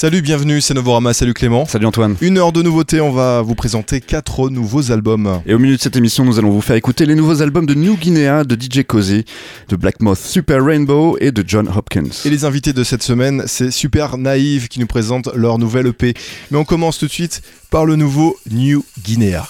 Salut, bienvenue, c'est Novorama, salut Clément. Salut Antoine. Une heure de nouveautés, on va vous présenter quatre nouveaux albums. Et au milieu de cette émission, nous allons vous faire écouter les nouveaux albums de New Guinea, de DJ Cozy, de Black Moth Super Rainbow et de John Hopkins. Et les invités de cette semaine, c'est Super Naïve qui nous présente leur nouvelle EP. Mais on commence tout de suite par le nouveau New Guinea.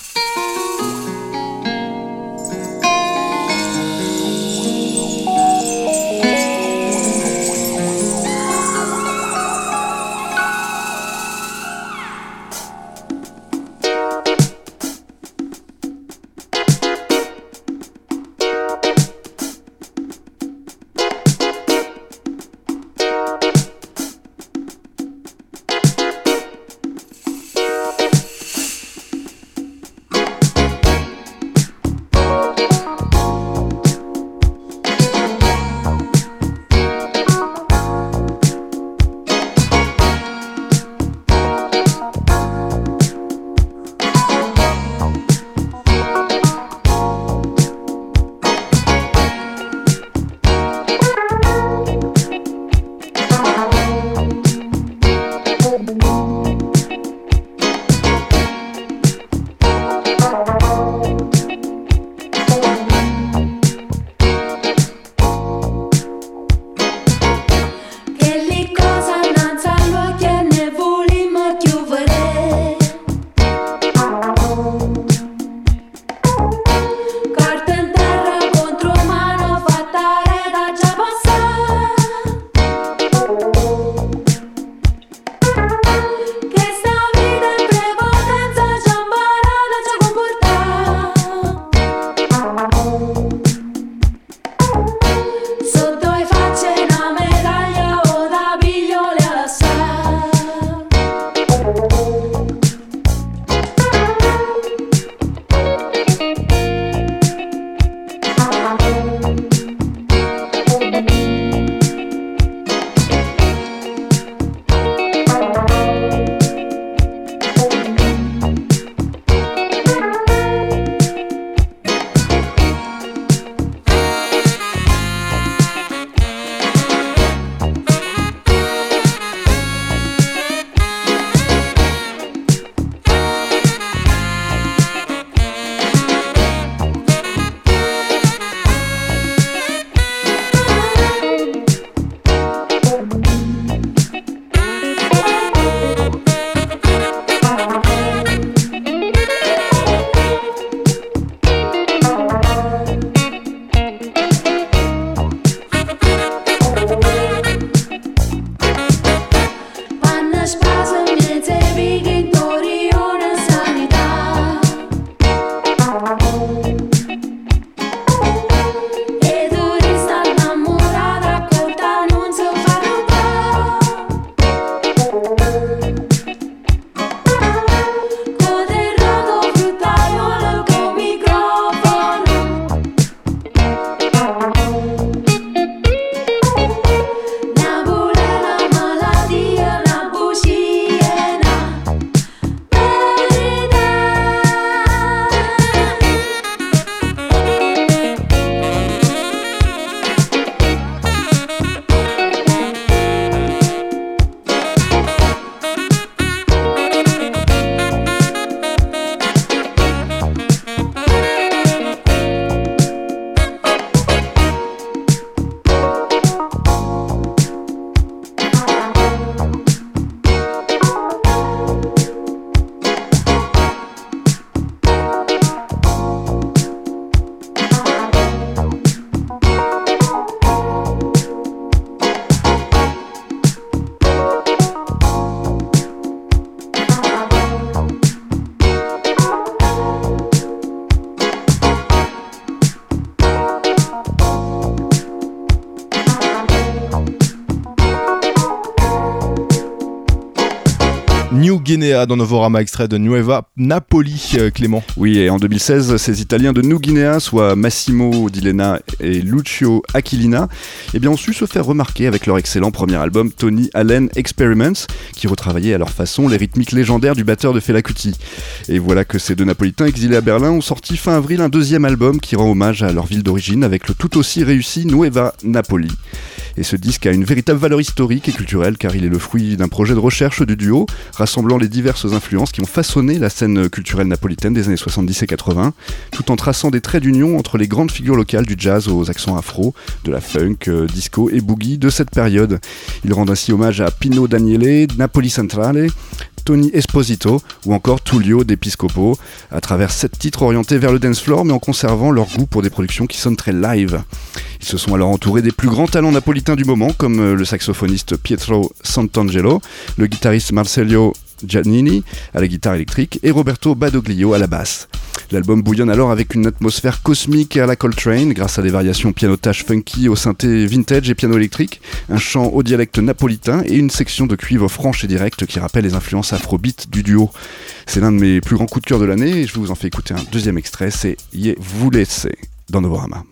Guinea dans Novorama, extrait de Nueva Napoli, euh, Clément. Oui, et en 2016, ces Italiens de New Guinea, soit Massimo Dilena et Lucio Aquilina, eh bien, ont su se faire remarquer avec leur excellent premier album Tony Allen Experiments, qui retravaillait à leur façon les rythmiques légendaires du batteur de Fela Kuti. Et voilà que ces deux Napolitains exilés à Berlin ont sorti fin avril un deuxième album qui rend hommage à leur ville d'origine avec le tout aussi réussi Nueva Napoli. Et ce disque a une véritable valeur historique et culturelle car il est le fruit d'un projet de recherche du duo, rassemblant les diverses influences qui ont façonné la scène culturelle napolitaine des années 70 et 80, tout en traçant des traits d'union entre les grandes figures locales du jazz aux accents afro, de la funk, euh, disco et boogie de cette période. Ils rendent ainsi hommage à Pino Daniele, Napoli Centrale, Tony Esposito ou encore Tullio d'Episcopo à travers sept titres orientés vers le dance floor mais en conservant leur goût pour des productions qui sonnent très live. Ils se sont alors entourés des plus grands talents napolitains du moment comme euh, le saxophoniste Pietro Sant'Angelo, le guitariste Marcello Giannini à la guitare électrique et Roberto Badoglio à la basse. L'album bouillonne alors avec une atmosphère cosmique à la Coltrane grâce à des variations pianotage funky au synthé vintage et piano électrique, un chant au dialecte napolitain et une section de cuivre franche et directe qui rappelle les influences afrobeat du duo. C'est l'un de mes plus grands coups de cœur de l'année et je vous en faire écouter un deuxième extrait, c'est Ye Volesse dans Novorama.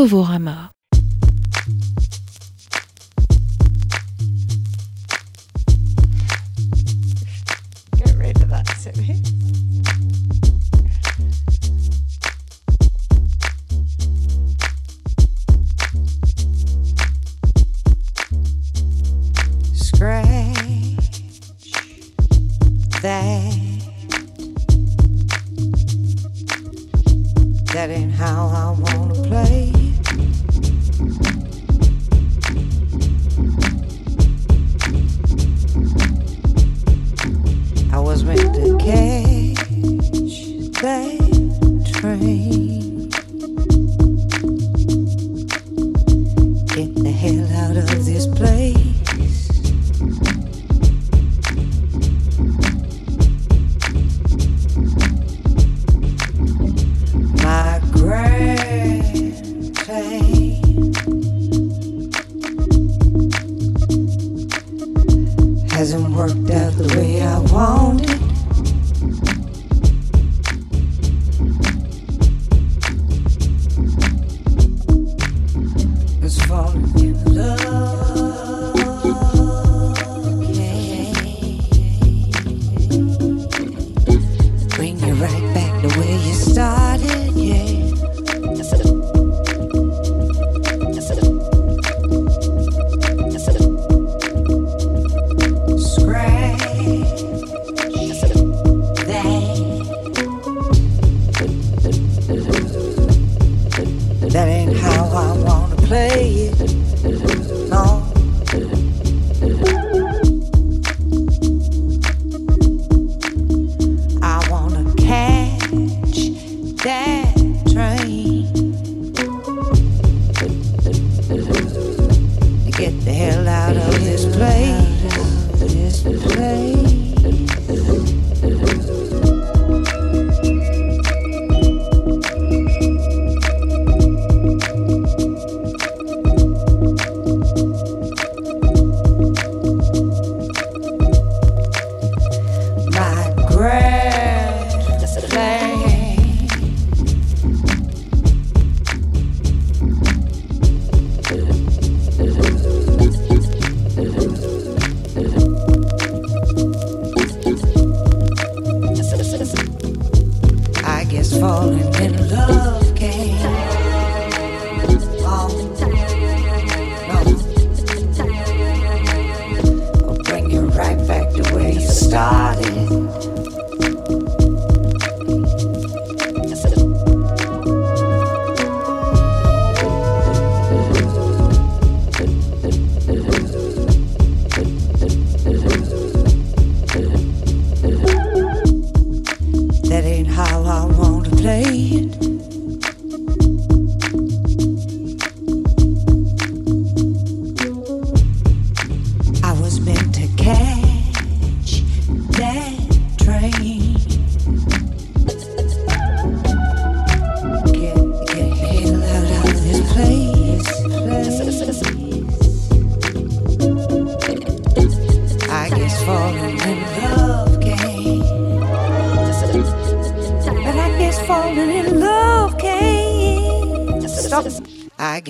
N-O-V-O-R-A-M-A. Get rid of that, Timmy. Scratch that. That ain't how I wanna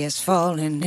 is falling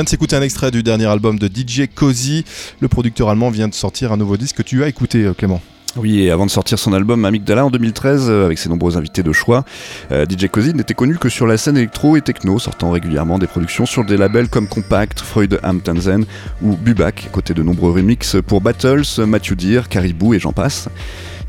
vient de s'écouter un extrait du dernier album de DJ Cozy. Le producteur allemand vient de sortir un nouveau disque que tu as écouté, euh, Clément. Oui, et avant de sortir son album Amygdala en 2013, euh, avec ses nombreux invités de choix, euh, DJ Cozy n'était connu que sur la scène électro et techno, sortant régulièrement des productions sur des labels comme Compact, Freud Amtanzen ou Bubak, côté de nombreux remixes pour Battles, Matthew Deer, Caribou et j'en passe.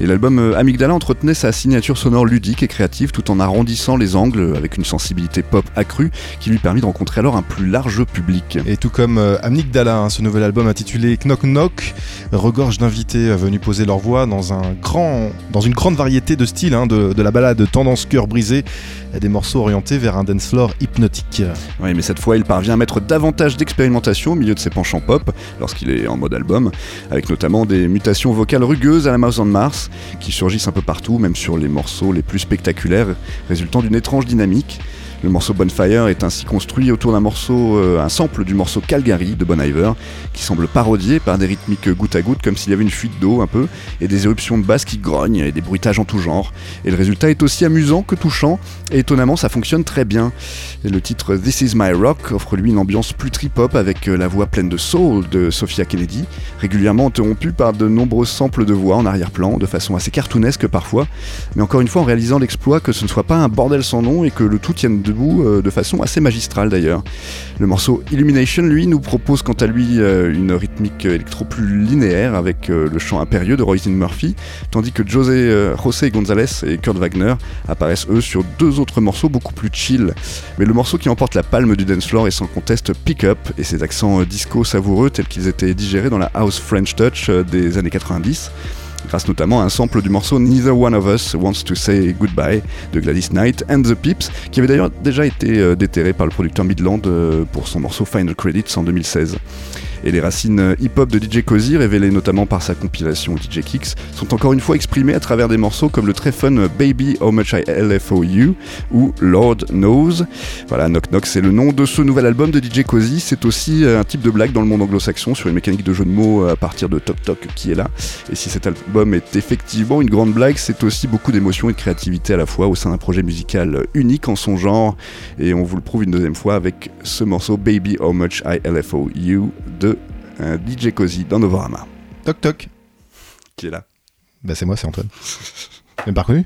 Et l'album euh, Amygdala entretenait sa signature sonore ludique et créative tout en arrondissant les angles avec une sensibilité pop accrue qui lui permit de rencontrer alors un plus large public. Et tout comme euh, Amygdala, hein, ce nouvel album intitulé Knock Knock regorge d'invités euh, venus poser leur voix dans, un grand, dans une grande variété de styles, hein, de, de la balade tendance cœur brisé à des morceaux orientés vers un dance floor hypnotique. Oui, mais cette fois, il parvient à mettre davantage d'expérimentation au milieu de ses penchants pop lorsqu'il est en mode album, avec notamment des mutations vocales rugueuses à la Mouse on Mars qui surgissent un peu partout, même sur les morceaux les plus spectaculaires, résultant d'une étrange dynamique. Le morceau Bonfire est ainsi construit autour d'un morceau, euh, un sample du morceau Calgary de Bon Iver, qui semble parodié par des rythmiques goutte à goutte, comme s'il y avait une fuite d'eau un peu, et des éruptions de basse qui grognent, et des bruitages en tout genre. Et le résultat est aussi amusant que touchant, et étonnamment ça fonctionne très bien. Le titre This Is My Rock offre lui une ambiance plus trip-hop avec euh, la voix pleine de soul de Sophia Kennedy, régulièrement interrompue par de nombreux samples de voix en arrière-plan, de façon assez cartoonesque parfois, mais encore une fois en réalisant l'exploit que ce ne soit pas un bordel sans nom et que le tout tienne debout euh, de façon assez magistrale d'ailleurs. Le morceau Illumination, lui, nous propose quant à lui euh, une rythmique électro plus linéaire avec euh, le chant impérieux de Roisin Murphy, tandis que José, José González et Kurt Wagner apparaissent eux sur deux autres morceaux beaucoup plus chill. Mais le morceau qui emporte la palme du dance floor est sans conteste Pick Up et ses accents disco savoureux tels qu'ils étaient digérés dans la house French touch des années 90 grâce notamment à un sample du morceau Neither One of Us Wants to Say Goodbye de Gladys Knight and the Pips, qui avait d'ailleurs déjà été euh, déterré par le producteur Midland euh, pour son morceau Final Credits en 2016. Et les racines hip-hop de DJ Cozy, révélées notamment par sa compilation DJ Kicks, sont encore une fois exprimées à travers des morceaux comme le très fun Baby How Much I LFO You ou Lord Knows. Voilà, Knock Knock, c'est le nom de ce nouvel album de DJ Cozy. C'est aussi euh, un type de blague dans le monde anglo-saxon sur une mécanique de jeu de mots euh, à partir de Toc Toc qui est là. Et si cet album est effectivement une grande blague, c'est aussi beaucoup d'émotion et de créativité à la fois au sein d'un projet musical unique en son genre. Et on vous le prouve une deuxième fois avec ce morceau Baby How Much I LFO You de euh, DJ Cozy dans Novorama. Toc toc. Qui est là? Bah c'est moi, c'est Antoine. Même pas reconnu?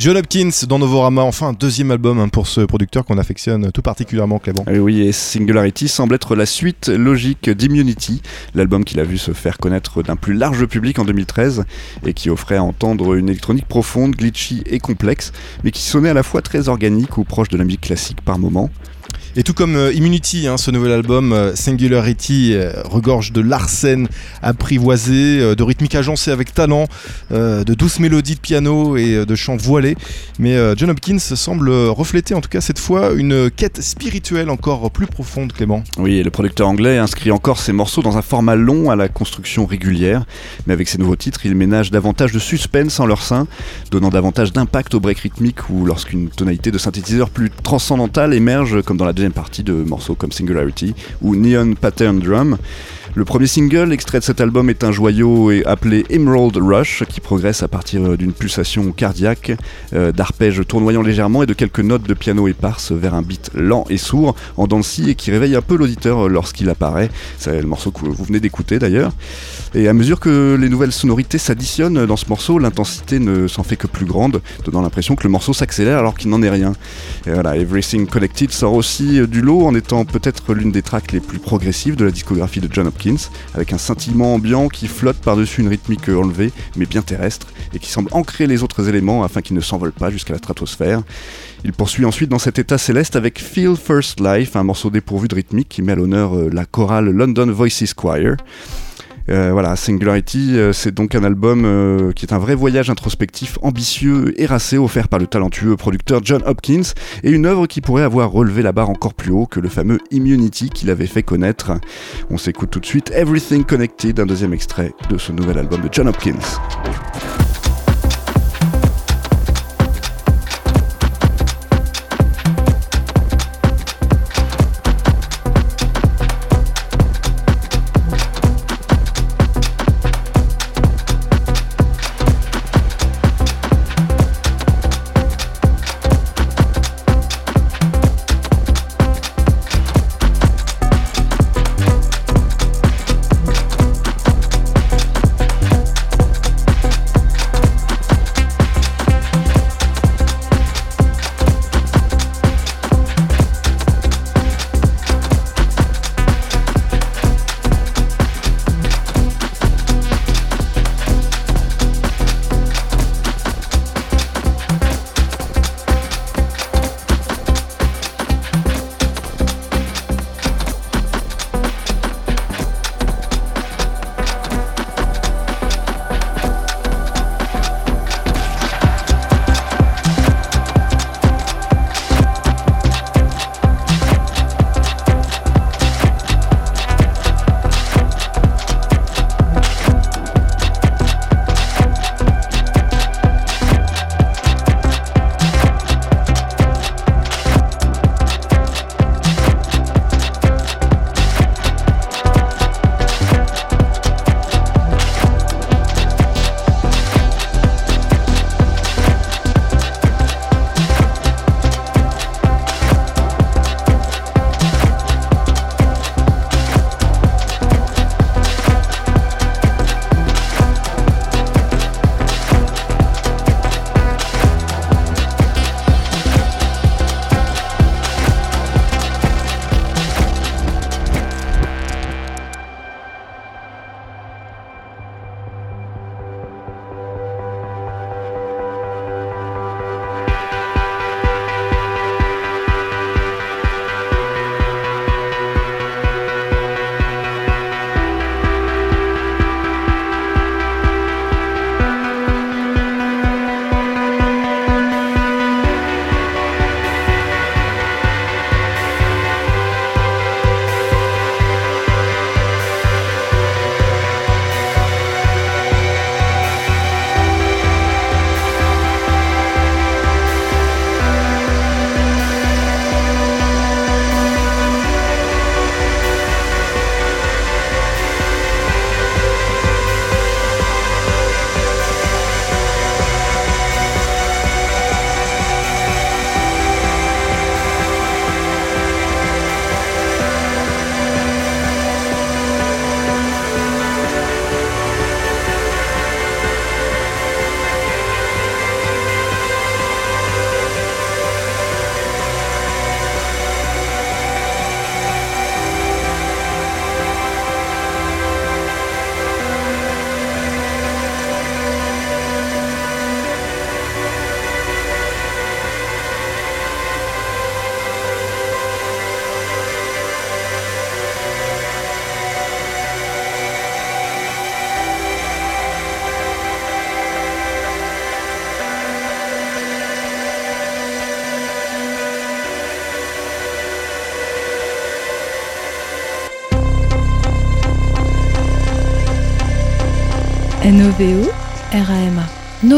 John Hopkins dans Novorama, enfin un deuxième album hein, pour ce producteur qu'on affectionne tout particulièrement, Clément. Et oui, et Singularity semble être la suite logique d'Immunity, l'album qu'il a vu se faire connaître d'un plus large public en 2013 et qui offrait à entendre une électronique profonde, glitchy et complexe, mais qui sonnait à la fois très organique ou proche de la musique classique par moments. Et tout comme euh, Immunity, hein, ce nouvel album euh, Singularity euh, regorge de l'arsène apprivoisé, de rythmique agencée avec talent, de douces mélodies de piano et de chants voilés. Mais John Hopkins semble refléter en tout cas cette fois une quête spirituelle encore plus profonde, Clément. Oui, le producteur anglais inscrit encore ses morceaux dans un format long à la construction régulière. Mais avec ses nouveaux titres, il ménage davantage de suspense en leur sein, donnant davantage d'impact au break rythmique ou lorsqu'une tonalité de synthétiseur plus transcendantale émerge, comme dans la deuxième partie de morceaux comme Singularity ou Neon Pattern Drum. Le premier single extrait de cet album est un joyau appelé Emerald Rush qui progresse à partir d'une pulsation cardiaque, euh, d'arpèges tournoyant légèrement et de quelques notes de piano éparses vers un beat lent et sourd en dancy et qui réveille un peu l'auditeur lorsqu'il apparaît. C'est le morceau que vous venez d'écouter d'ailleurs. Et à mesure que les nouvelles sonorités s'additionnent dans ce morceau, l'intensité ne s'en fait que plus grande, donnant l'impression que le morceau s'accélère alors qu'il n'en est rien. Et Everything Connected sort aussi du lot en étant peut-être l'une des tracks les plus progressives de la discographie de John Hopkins avec un scintillement ambiant qui flotte par-dessus une rythmique enlevée, mais bien terrestre, et qui semble ancrer les autres éléments afin qu'ils ne s'envolent pas jusqu'à la stratosphère. Il poursuit ensuite dans cet état céleste avec Feel First Life, un morceau dépourvu de rythmique qui met à l'honneur la chorale London Voices Choir. Euh, voilà, Singularity, euh, c'est donc un album euh, qui est un vrai voyage introspectif, ambitieux et racé, offert par le talentueux producteur John Hopkins, et une œuvre qui pourrait avoir relevé la barre encore plus haut que le fameux Immunity qu'il avait fait connaître. On s'écoute tout de suite Everything Connected, un deuxième extrait de ce nouvel album de John Hopkins.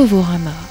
Novorama.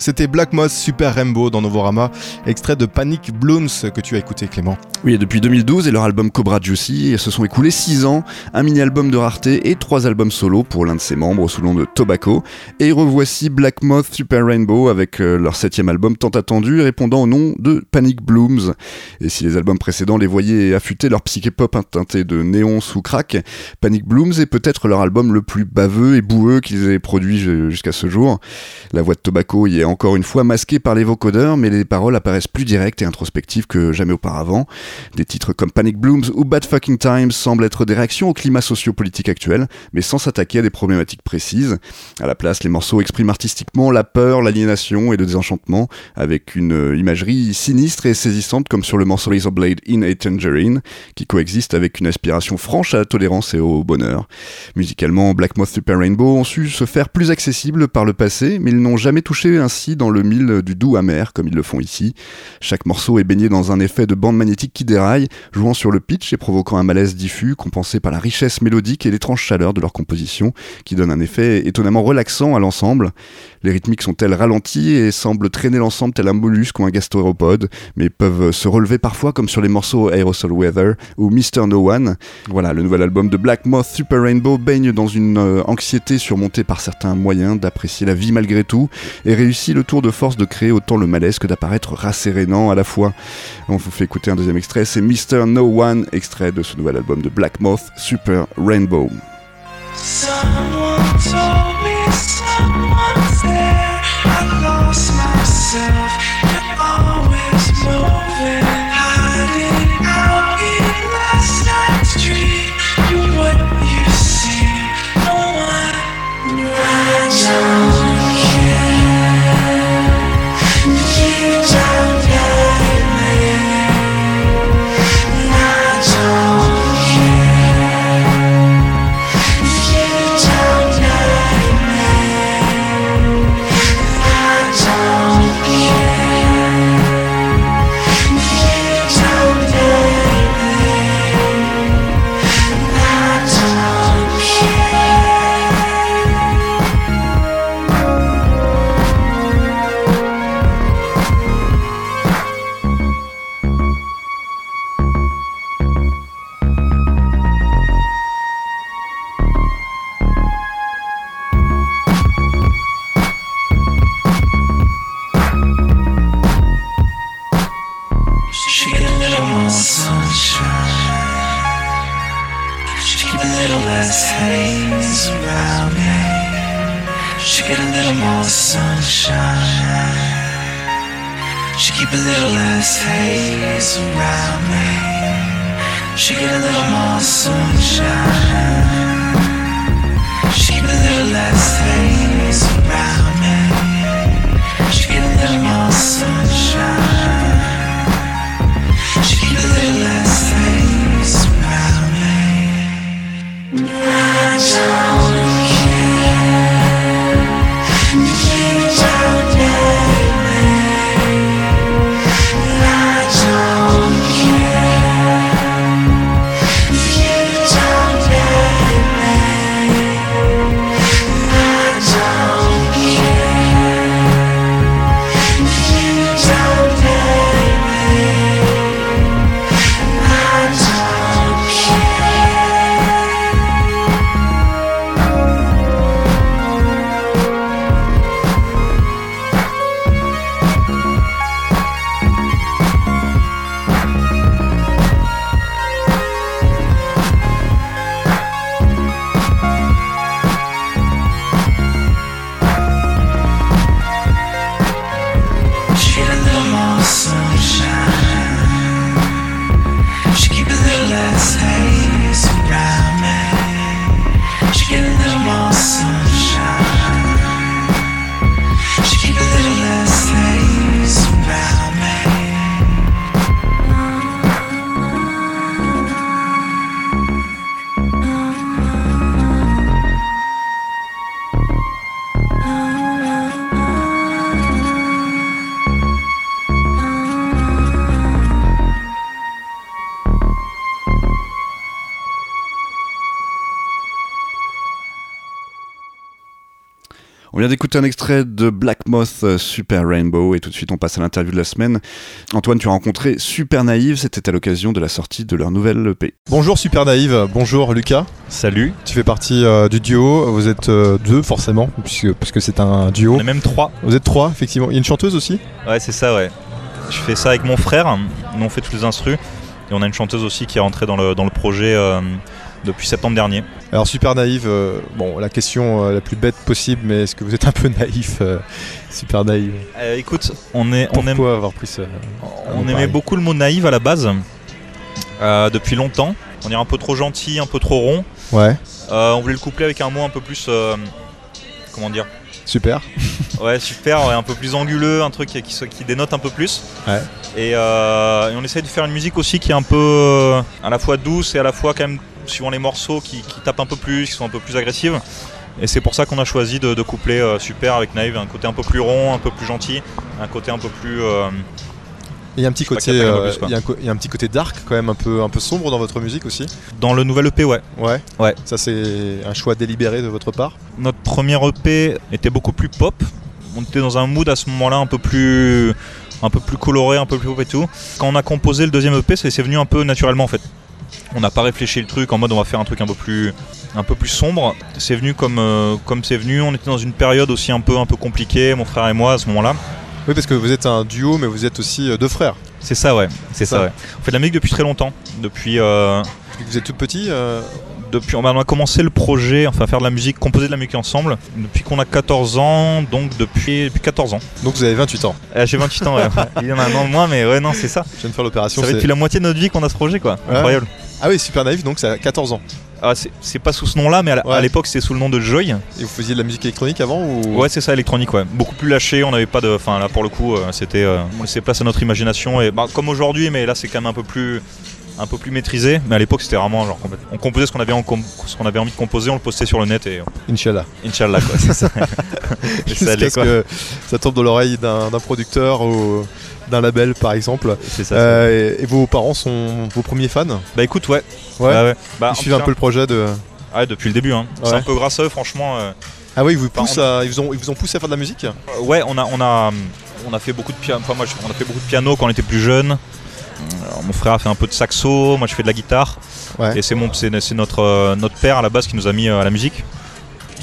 C'était Black Moss Super Rainbow dans Novorama, extrait de Panic Blooms que tu as écouté Clément. Oui, et depuis 2012 et leur album Cobra Juicy, se sont écoulés 6 ans, un mini-album de rareté et 3 albums solo pour l'un de ses membres sous le nom de Tobacco. Et revoici Black Moth Super Rainbow avec euh, leur septième album tant attendu répondant au nom de Panic Blooms. Et si les albums précédents les voyaient affûter leur psyché pop teinté de néon sous crack, Panic Blooms est peut-être leur album le plus baveux et boueux qu'ils aient produit jusqu'à ce jour. La voix de Tobacco y est encore une fois masqué par les vocodeurs, mais les paroles apparaissent plus directes et introspectives que jamais auparavant. Des titres comme Panic Blooms ou Bad Fucking Times semblent être des réactions au climat socio-politique actuel, mais sans s'attaquer à des problématiques précises. À la place, les morceaux expriment artistiquement la peur, l'aliénation et le désenchantement, avec une imagerie sinistre et saisissante comme sur le morceau Razor Blade in a Tangerine, qui coexiste avec une aspiration franche à la tolérance et au bonheur. Musicalement, Black Moth Super Rainbow ont su se faire plus accessibles par le passé, mais ils n'ont jamais touché ainsi dans le mille du doux amer, comme ils le font ici. Chaque morceau est baigné dans un effet de bande magnétique qui déraille, jouant sur le pitch et provoquant un malaise diffus, compensé par la richesse mélodique et l'étrange chaleur de leur composition, qui donne un effet étonnamment relaxant à l'ensemble. Les rythmiques sont-elles ralenties et semblent traîner l'ensemble tel un mollusque ou un gastéropode, mais peuvent se relever parfois comme sur les morceaux Aerosol Weather ou Mr. No One. Voilà, le nouvel album de Black Moth Super Rainbow baigne dans une euh, anxiété surmontée par certains moyens d'apprécier la vie malgré tout et réussit le tour de force de créer autant le malaise que d'apparaître rassérénant à la fois. On vous fait écouter un deuxième extrait, c'est Mr. No One, extrait de ce nouvel album de Black Moth, Super Rainbow. Vient d'écouter un extrait de Black Moth euh, Super Rainbow et tout de suite on passe à l'interview de la semaine. Antoine, tu as rencontré Super Naïve, c'était à l'occasion de la sortie de leur nouvelle EP. Bonjour Super Naïve, bonjour Lucas. Salut. Tu fais partie euh, du duo, vous êtes euh, deux forcément, puisque, puisque c'est un duo. On est même trois. Vous êtes trois, effectivement. Il y a une chanteuse aussi? Ouais, c'est ça, ouais. Je fais ça avec mon frère. Nous, on fait tous les instrus. Et on a une chanteuse aussi qui est rentrée dans le, dans le projet euh, depuis septembre dernier. Alors Super Naïve, euh, bon, la question euh, la plus bête possible, mais est-ce que vous êtes un peu naïf euh, Super Naïve? Euh, écoute, on, est, on, aime, avoir pris ça on aimait beaucoup le mot naïve à la base. depuis longtemps. On est un peu trop gentil, un peu trop rond. Ouais, on voulait le coupler avec un mot un peu plus. comment dire? Super. Ouais, super, ouais, un peu plus anguleux, un truc qui, qui, dénote un peu plus. Ouais. Et, euh, et on essaye de faire une musique aussi qui est un peu à la fois douce et à la fois quand même, suivant les morceaux, qui, qui tapent un peu plus, qui sont un peu plus agressives. Et c'est pour ça qu'on a choisi de, de coupler euh, Super avec Naïve, un côté un peu plus rond, un peu plus gentil, un côté un peu plus... euh, Il y a un petit côté, euh, il y a un co- il y a un petit côté dark quand même, un peu, un peu sombre dans votre musique aussi. dans le nouvel EP, ouais. Ouais. Ouais. Ça c'est un choix délibéré de votre part. Notre premier EP était beaucoup plus pop. On était dans un mood à ce moment-là un peu plus un peu plus coloré, un peu plus pop et tout. Quand on a composé le deuxième EP, c'est venu un peu naturellement en fait. On n'a pas réfléchi le truc en mode on va faire un truc un peu plus, un peu plus sombre. C'est venu comme euh, comme c'est venu. On était dans une période aussi un peu un peu compliquée, mon frère et moi à ce moment-là. Oui, parce que vous êtes un duo, mais vous êtes aussi euh, deux frères. C'est ça, ouais. C'est Ça. ça. ouais. On fait de la musique depuis très longtemps. Depuis, euh, Depuis que vous êtes tout petit. euh, depuis, on a a commencé le projet, enfin faire de la musique, composer de la musique ensemble, depuis qu'on a 14 ans, donc depuis, depuis 14 ans. donc vous avez 28 ans. Euh, J'ai 28 ans, ouais. Il y en a un an de moins, mais ouais, non, c'est ça. Je viens de faire l'opération. Ça fait c'est- depuis la moitié de notre vie qu'on a ce projet, quoi. Ouais. Incroyable. Ah oui, super naïf, donc c'est à 14 ans. Ah, c'est pas sous ce nom-là, mais à la- Ouais. à l'époque, c'était sous le nom de Joy. Et vous faisiez de la musique électronique avant ou... Ouais, c'est ça, électronique, ouais. Beaucoup plus lâché, on n'avait pas de. Enfin, là, pour le coup, euh, c'était. euh, on laissait place à notre imagination, et bah, comme aujourd'hui, mais là, c'est quand même un peu plus. Un peu plus maîtrisé, mais à l'époque c'était vraiment genre complètement- on composait ce qu'on avait, en com- ce qu'on avait envie de composer, on le postait sur le net et euh, Inch'Allah. Inch'Allah quoi, c'est ça. Et ça allait, quoi. que ça tombe dans l'oreille d'un producteur ou d'un label par exemple. Ça. Euh, et, et vos parents sont vos premiers fans? Bah écoute, ouais. Ouais. Bah, ouais. Bah, Ils suivent un peu le projet de. Depuis le début. Hein. C'est un peu grâce à eux, franchement. euh, Ah oui, ils vous poussent à- ils vous ont, ils vous ont poussé à faire de la musique? Euh, ouais, on a, on a, on a fait beaucoup de piano. Enfin, moi, on a fait beaucoup de piano quand on était plus jeune. Alors, mon frère a fait un peu de saxo, moi je fais de la guitare. Ouais. Et c'est mon, c'est, c'est notre, euh, notre père à la base qui nous a mis euh, à la musique.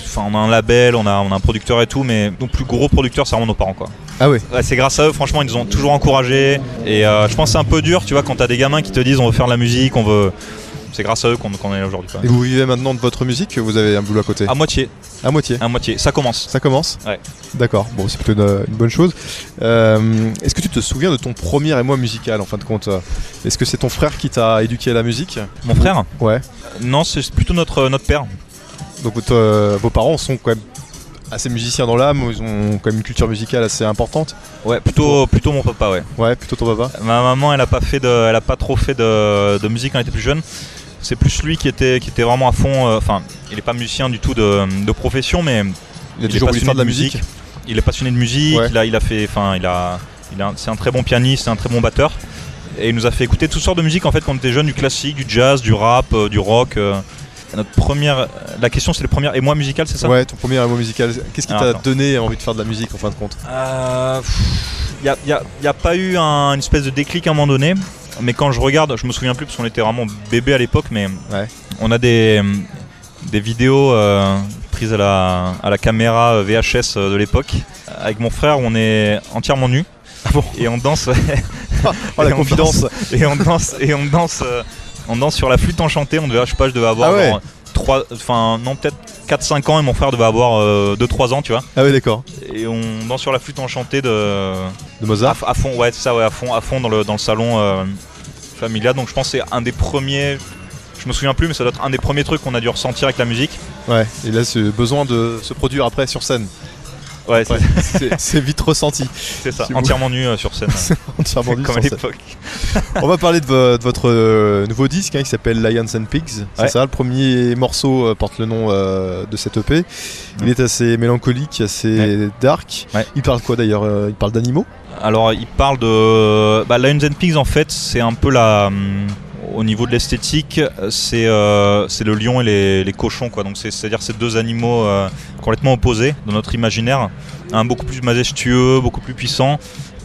Enfin, on a un label, on a, on a un producteur et tout, mais nos plus gros producteurs, c'est vraiment nos parents, quoi. Ah oui. Ouais, c'est grâce à eux, franchement, ils nous ont toujours encouragés. Et euh, je pense que c'est un peu dur, tu vois, quand t'as des gamins qui te disent on veut faire de la musique, on veut. C'est grâce à eux qu'on, est là aujourd'hui. Et vous vivez maintenant de votre musique Vous avez un boulot à côté À moitié, À moitié. à moitié. Ça commence. Ça commence Ouais. D'accord, bon, c'est plutôt une, une bonne chose. Euh, Est-ce que tu te souviens de ton premier émoi musical en fin de compte? Est-ce que c'est ton frère qui t'a éduqué à la musique? Mon frère? Ouais. Non, c'est plutôt notre, notre père. Donc votre, euh, vos parents sont quand même assez musiciens dans l'âme, ils ont quand même une culture musicale assez importante. Ouais, plutôt, plutôt mon papa, ouais. Ouais, plutôt ton papa. Ma maman, elle a pas fait de, elle a pas trop fait de, de musique quand elle était plus jeune. C'est plus lui qui était, qui était vraiment à fond. euh, Enfin, il est pas musicien du tout de, de profession, mais Il a est toujours voulu passionné faire de la musique. Il est passionné de musique. Ouais. Il a, il a fait, enfin, il a, il a, c'est un très bon pianiste, c'est un très bon batteur. Et il nous a fait écouter toutes sortes de musique en fait quand on était jeune, du classique, du jazz, du rap, euh, du rock. euh. Notre première, la question c'est le premier émoi musical, c'est ça? Ouais, ton premier émoi musical. Qu'est-ce qui Ah, t'a donné envie de faire de la musique en fin de compte? Il n'y a, y a- y a pas eu un- une espèce de déclic à un moment donné, mais quand je regarde, je me souviens plus parce qu'on était vraiment bébé à l'époque, mais Ouais. on a des, des vidéos euh, prises à la, à la caméra euh, VHS de l'époque avec mon frère on est entièrement nu Ah bon? Et on danse. Oh la Et on confidence. et on danse et on danse euh, on danse sur la flûte enchantée on devait je sais pas je devais avoir Ah ouais. genre, trois enfin non peut-être 4 5 ans et mon frère devait avoir 2 3 ans tu vois Ah oui, d'accord. et on danse sur la flûte enchantée de De Mozart à fond, ouais, c'est ça, ouais, à fond, à fond dans le, dans le salon euh, familial. Donc je pense que c'est un des premiers. Je me souviens plus, mais ça doit être un des premiers trucs qu'on a dû ressentir avec la musique. Ouais, et là, c'est besoin de se produire après sur scène. Ouais, c'est vite ressenti. c'est ça. si vous- Entièrement nu euh, sur scène. Entièrement dit comme à l'époque. On va parler de, vo- de votre euh, nouveau disque hein, qui s'appelle Lions and Pigs. C'est Ouais. ça, le premier morceau euh, porte le nom de cette EP. Il est assez mélancolique, assez dark. Il parle quoi d'ailleurs Il parle d'animaux? Alors, il parle de. Bah, Lions and Pigs, en fait, c'est un peu la. hum, Au niveau de l'esthétique, c'est euh, c'est le lion et les, cochons, c'est-à-dire ces deux animaux euh, complètement opposés dans notre imaginaire. Un beaucoup plus majestueux, beaucoup plus puissant,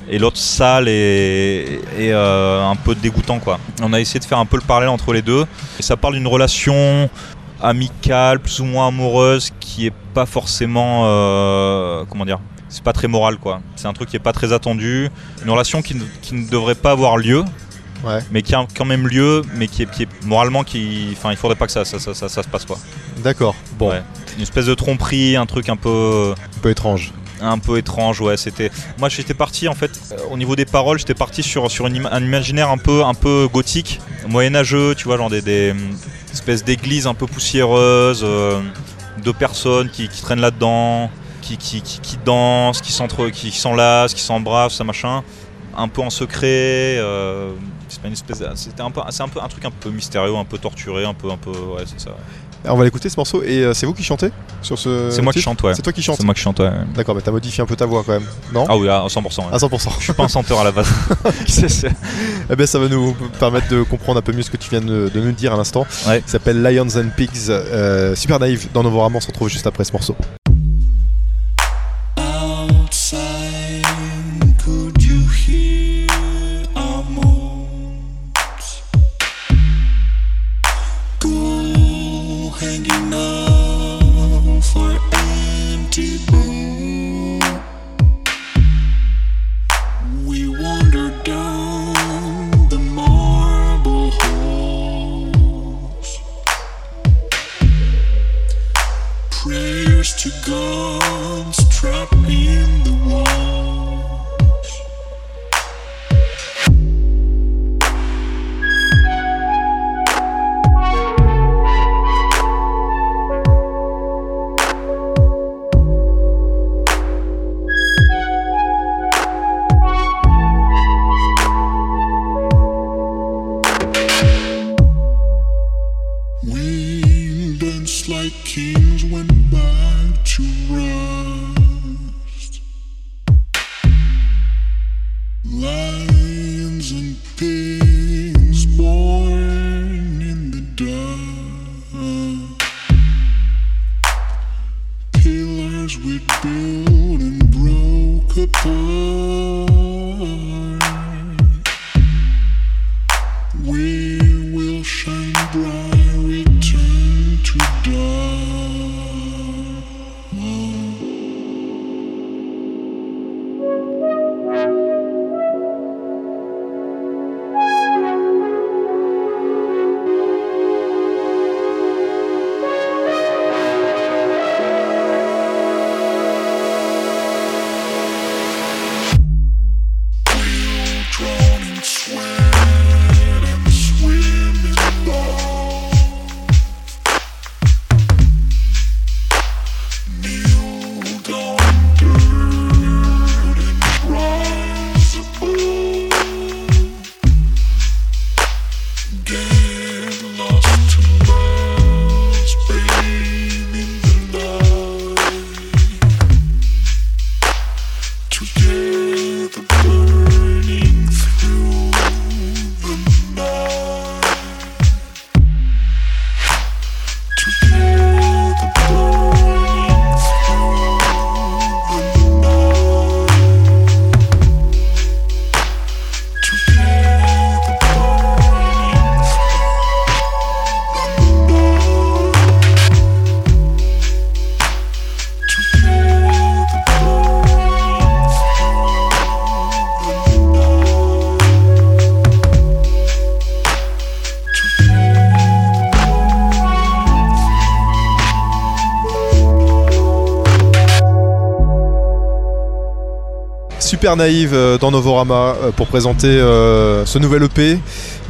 et l'autre sale et, euh, un peu dégoûtant, quoi. On a essayé de faire un peu le parallèle entre les deux. Et ça parle d'une relation amicale, plus ou moins amoureuse, qui est pas forcément. euh, comment dire c'est pas très moral quoi. C'est un truc qui est pas très attendu, une relation qui ne devrait pas avoir lieu, Ouais. mais qui a quand même lieu, mais qui est, qui est moralement qui, enfin il faudrait pas que ça ça, ça, ça- se passe quoi. D'accord. Bon, Ouais. Une espèce de tromperie, un truc un peu un peu étrange. un peu étrange ouais c'était moi j'étais parti en fait euh, au niveau des paroles j'étais parti sur sur une un imaginaire un peu un peu gothique moyenâgeux tu vois genre des, des espèces d'églises un peu poussiéreuses euh, deux personnes qui, qui traînent là-dedans qui, qui, qui, qui dansent qui s'enlacent qui s'embrassent ça machin un peu en secret euh, c'est pas une espèce de- c'était un peu c'est un peu un truc un peu mystérieux un peu torturé un peu un peu ouais c'est ça ouais. Alors, on va l'écouter ce morceau et euh, c'est vous qui chantez sur ce c'est moi qui chante ouais C'est toi qui chantes c'est moi qui chante ouais. D'accord, mais t'as modifié un peu ta voix quand même, non? Ah oui à 100% ouais. À 100%. je suis pas un chanteur à la base C'est- c'est- Eh ben, ça va nous permettre de comprendre un peu mieux ce que tu viens de, de nous dire à l'instant. Ouais. Il s'appelle Lions and Pigs. euh, super naïf dans Novorama, on se retrouve juste après ce morceau. Super naïve euh, dans Novorama euh, pour présenter euh, ce nouvel EP.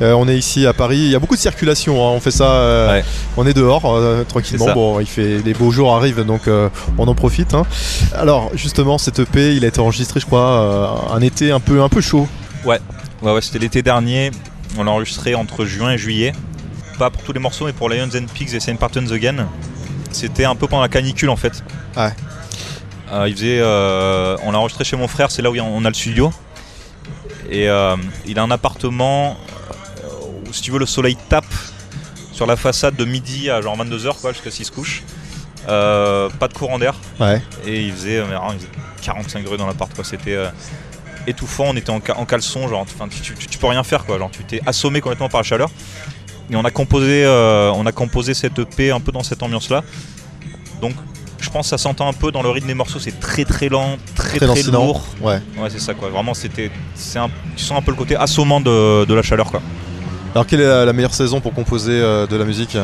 On est ici à Paris. Il y a beaucoup de circulation. hein. On fait ça. Ouais. On est dehors tranquillement. Bon, il fait les beaux jours arrivent donc on en profite. hein. Alors justement, cet EP, il a été enregistré, je crois, un été un peu un peu chaud. Ouais, ouais, c'était l'été dernier. On l'a enregistré entre juin et juillet. Pas pour tous les morceaux, mais pour Lions and Pigs et Saint Partons Again. C'était un peu pendant la canicule en fait. Ouais. Euh, il faisait, euh, on l'a enregistré chez mon frère, c'est là où on a le studio. Et euh, il a un appartement où, si tu veux, le soleil tape sur la façade de midi à genre 22h, quoi, jusqu'à ce qu'il se couche. Euh, pas de courant d'air. Ouais. Et il faisait, euh, mais vraiment, il faisait 45 degrés dans l'appart, quoi. C'était euh, étouffant. On était en, ca- en caleçon, genre, tu, tu- tu peux rien faire, quoi. Genre, tu t'es assommé complètement par la chaleur. Et on a composé, euh, on a composé cette EP un peu dans cette ambiance-là. Donc, je pense que ça s'entend un peu dans le rythme des morceaux. C'est très très lent, très très, lourd. Ouais. Ouais, c'est ça, quoi. Vraiment, c'était, un, tu sens un peu le côté assommant de, de la chaleur, quoi. Alors quelle est la, la meilleure saison pour composer euh, de la musique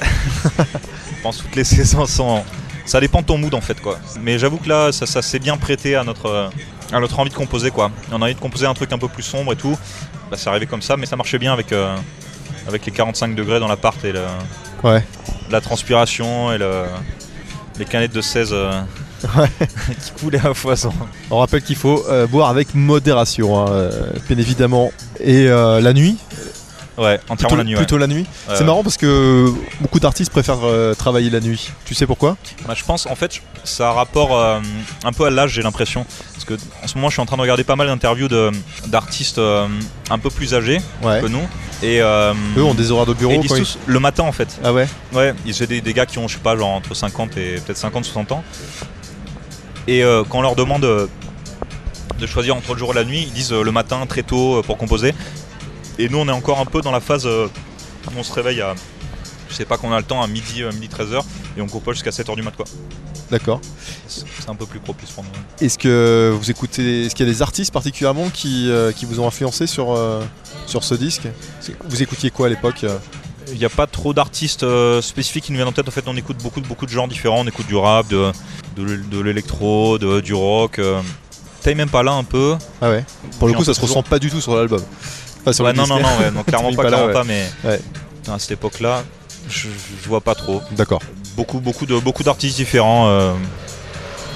Je pense que toutes les saisons sont. Ça dépend de ton mood en fait quoi. Mais j'avoue que là ça, ça s'est bien prêté à notre, euh, à notre envie de composer quoi. On a envie de composer un truc un peu plus sombre et tout. Bah, c'est arrivé comme ça mais ça marchait bien avec, euh, avec les 45 degrés dans l'appart et le- Ouais. la transpiration et le- les canettes de 16 euh, qui coulaient à foison. On rappelle qu'il faut euh, boire avec modération, hein, euh, bien évidemment. Et la nuit, Ouais, entièrement plutôt la nuit. ouais. plutôt la nuit. C'est marrant parce que beaucoup d'artistes préfèrent euh, travailler la nuit. Tu sais pourquoi? Bah, je pense en fait ça a rapport euh, un peu à l'âge j'ai l'impression parce que en ce moment je suis en train de regarder pas mal d'interviews d'artistes euh, un peu plus âgés Ouais. que nous et Eux ont des horaires de bureau ils ils- tous le matin en fait Ah ouais? Ouais ils c'est des, des gars qui ont je sais pas genre entre 50 et peut-être 50 60 ans et quand on leur demande de choisir entre le jour et la nuit ils disent le matin très tôt pour composer et nous on est encore un peu dans la phase euh, où on se réveille à je sais pas qu'on a le temps à midi euh, midi 13h et on compose jusqu'à 7h du mat quoi D'accord. c'est un peu plus propice pour nous Est-ce que vous écoutez, est-ce qu'il y a des artistes particulièrement qui, euh, qui vous ont influencé sur, euh, sur ce disque? Vous écoutiez quoi à l'époque Il n'y a pas trop d'artistes spécifiques qui nous viennent en tête. En fait, on écoute beaucoup, de- beaucoup de genres différents. On écoute du rap, de, de, l'électro, de- du rock. T'es même pas là un peu. Ah ouais. Pour le coup, ça se ressent pas du tout sur l'album. Enfin, sur Ouais, le non, non, non, ouais, non, clairement pas, pas là, clairement pas, mais à cette époque-là, je, je vois pas trop. D'accord. Beaucoup, beaucoup de beaucoup d'artistes différents. euh,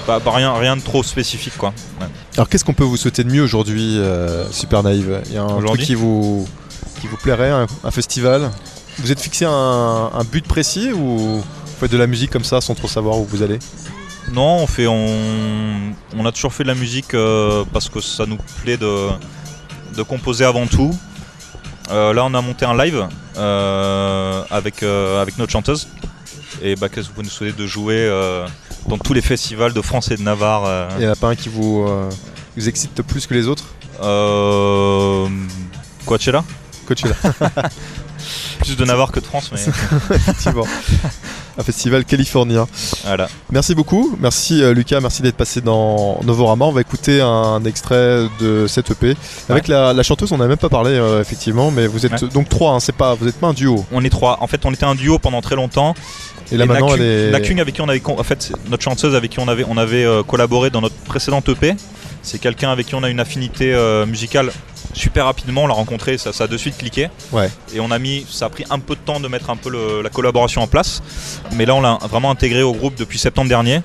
pas, pas rien, rien de trop spécifique, quoi. Alors qu'est-ce qu'on peut vous souhaiter de mieux aujourd'hui, euh, Super Naïve? Il y a un truc qui vous, qui vous plairait, un, un festival? Vous êtes fixé un, un but précis ou vous faites de la musique comme ça sans trop savoir où vous allez? Non, on fait, on, on a toujours fait de la musique euh, parce que ça nous plaît de, de composer avant tout. Euh, là, on a monté un live euh, avec, euh, avec notre chanteuse. Et bah, qu'est-ce que vous pouvez nous souhaiter de jouer dans tous les festivals de France et de Navarre Il n'y en a pas un qui vous, vous excite plus que les autres? Coachella Coachella, Plus de Navarre que de France, mais effectivement. Un festival californien. voilà. Merci beaucoup, merci euh, Lucas, merci d'être passé dans Novorama. On va écouter un extrait de cette EP. Avec la, la chanteuse, on n'a même pas parlé euh, effectivement, mais vous êtes Ouais. donc trois, hein, c'est pas, vous n'êtes pas un duo. On est trois. En fait, on était un duo pendant très longtemps. Et là Et maintenant, Nakung- elle est. Nakung, avec qui on avait, en fait, notre chanteuse avec qui on avait, on avait euh, collaboré dans notre précédente EP. C'est quelqu'un avec qui on a une affinité euh, musicale super rapidement. On l'a rencontré, ça, ça a de suite cliqué. Ouais. Et on a mis, ça a pris un peu de temps de mettre un peu le- la collaboration en place. Mais là, on l'a vraiment intégré au groupe depuis septembre dernier.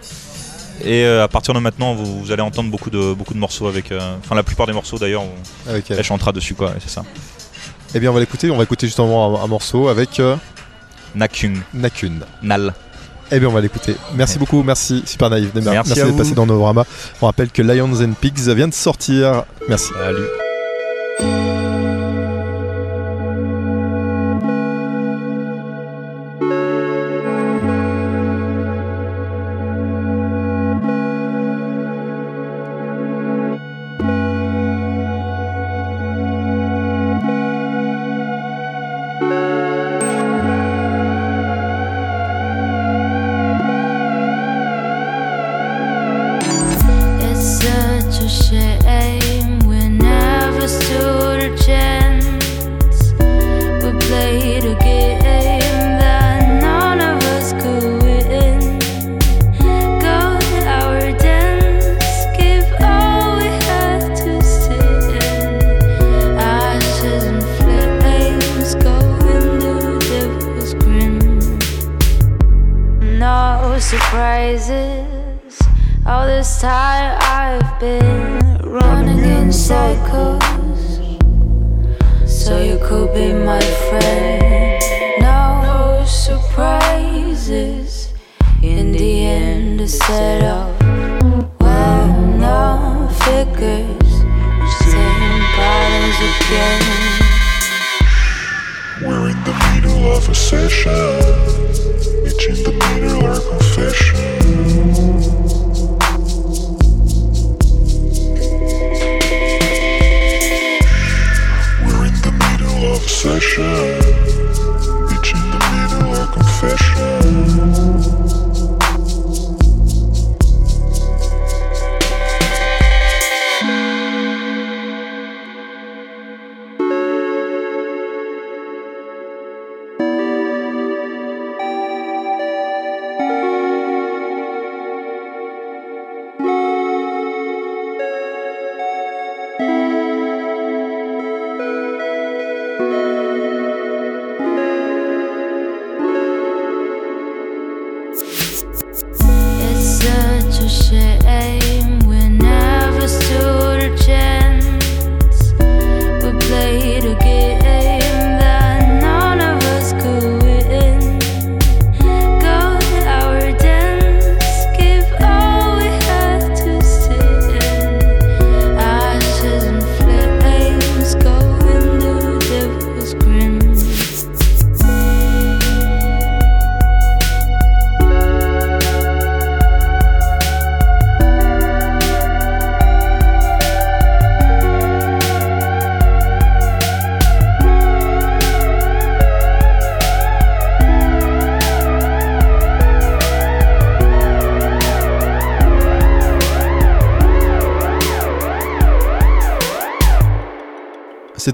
Et euh, à partir de maintenant, vous, vous allez entendre beaucoup de, beaucoup de morceaux avec. euh, Enfin, la plupart des morceaux d'ailleurs, elle. chantera dessus, quoi. C'est ça. Eh bien, on va l'écouter. On va écouter justement un, un morceau avec euh, Nakung, Nakun. Nal. Eh bien, on va l'écouter. Merci beaucoup, merci Super Naïf. Merci, Merci à d'être passé dans Novorama. On rappelle que Lions and Pigs vient de sortir. Merci. Salut.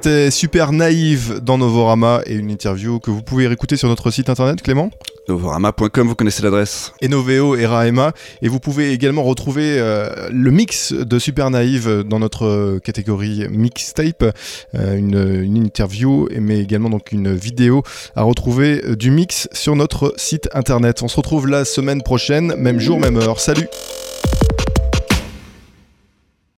C'était super naïve dans Novorama et une interview que vous pouvez réécouter sur notre site internet, Clément. Novorama.com, vous connaissez l'adresse. et Noveo et Raema. Et vous pouvez également retrouver euh, le mix de Super Naïve dans notre euh, catégorie mixtape, euh, une, une interview, mais également donc une vidéo à retrouver du mix sur notre site internet. On se retrouve la semaine prochaine, même jour, même heure. Salut